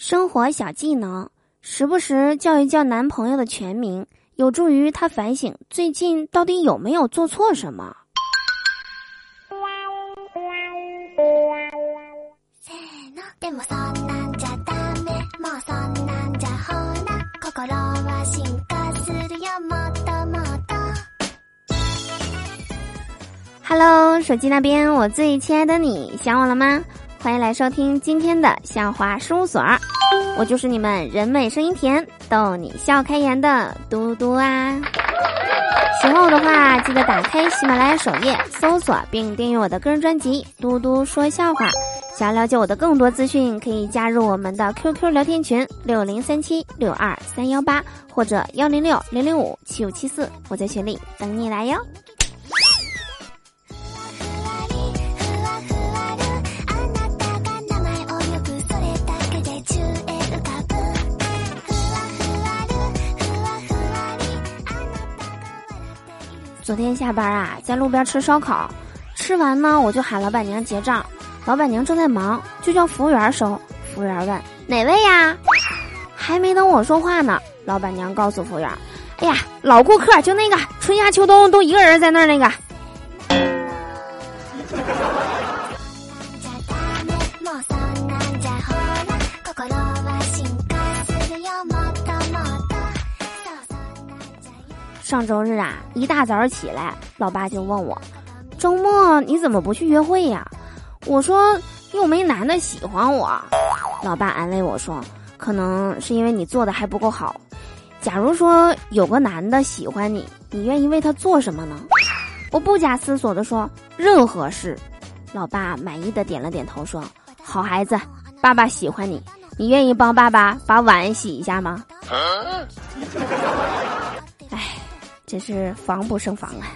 生活小技能，时不时叫一叫男朋友的全名，有助于他反省最近到底有没有做错什么。Hello，手机那边，我最亲爱的你，想我了吗？欢迎来收听今天的笑话事务所，我就是你们人美声音甜、逗你笑开颜的嘟嘟啊！喜欢我的话，记得打开喜马拉雅首页搜索并订阅我的个人专辑《嘟嘟说笑话》。想要了解我的更多资讯，可以加入我们的 QQ 聊天群六零三七六二三幺八或者幺零六零零五七五七四，我在群里等你来哟。昨天下班啊，在路边吃烧烤，吃完呢，我就喊老板娘结账，老板娘正在忙，就叫服务员收。服务员问哪位呀？还没等我说话呢，老板娘告诉服务员：“哎呀，老顾客，就那个春夏秋冬都一个人在那儿那个。”上周日啊，一大早起来，老爸就问我：“周末你怎么不去约会呀？”我说：“又没男的喜欢我。”老爸安慰我说：“可能是因为你做的还不够好。假如说有个男的喜欢你，你愿意为他做什么呢？”我不假思索的说：“任何事。”老爸满意的点了点头说：“好孩子，爸爸喜欢你，你愿意帮爸爸把碗洗一下吗？”真是防不胜防啊！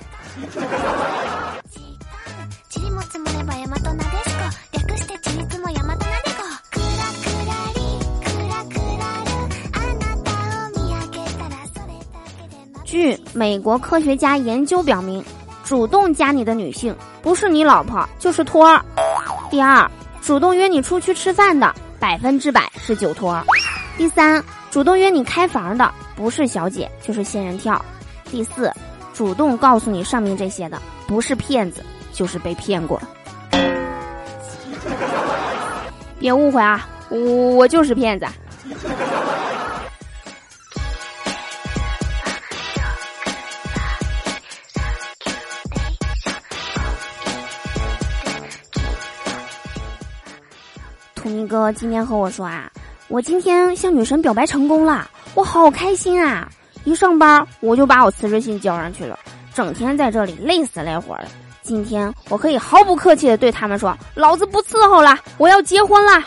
据美国科学家研究表明，主动加你的女性不是你老婆就是托儿。第二，主动约你出去吃饭的百分之百是酒托儿。第三，主动约你开房的不是小姐就是仙人跳。第四，主动告诉你上面这些的不是骗子，就是被骗过。别误会啊，我我就是骗子。图尼哥今天和我说啊，我今天向女神表白成功了，我好开心啊。一上班我就把我辞职信交上去了，整天在这里累死累活的。今天我可以毫不客气的对他们说：“老子不伺候了，我要结婚了。”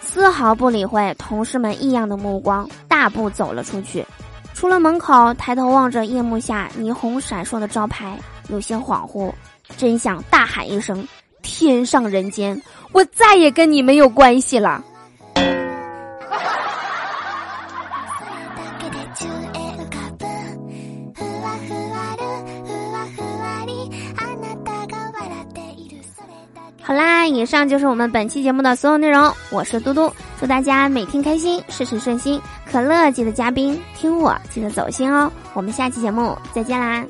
丝毫不理会同事们异样的目光，大步走了出去。出了门口，抬头望着夜幕下霓虹闪烁的招牌，有些恍惚，真想大喊一声：“天上人间，我再也跟你没有关系了。”好啦，以上就是我们本期节目的所有内容。我是嘟嘟，祝大家每天开心，事事顺心。可乐记得嘉宾，听我记得走心哦。我们下期节目再见啦！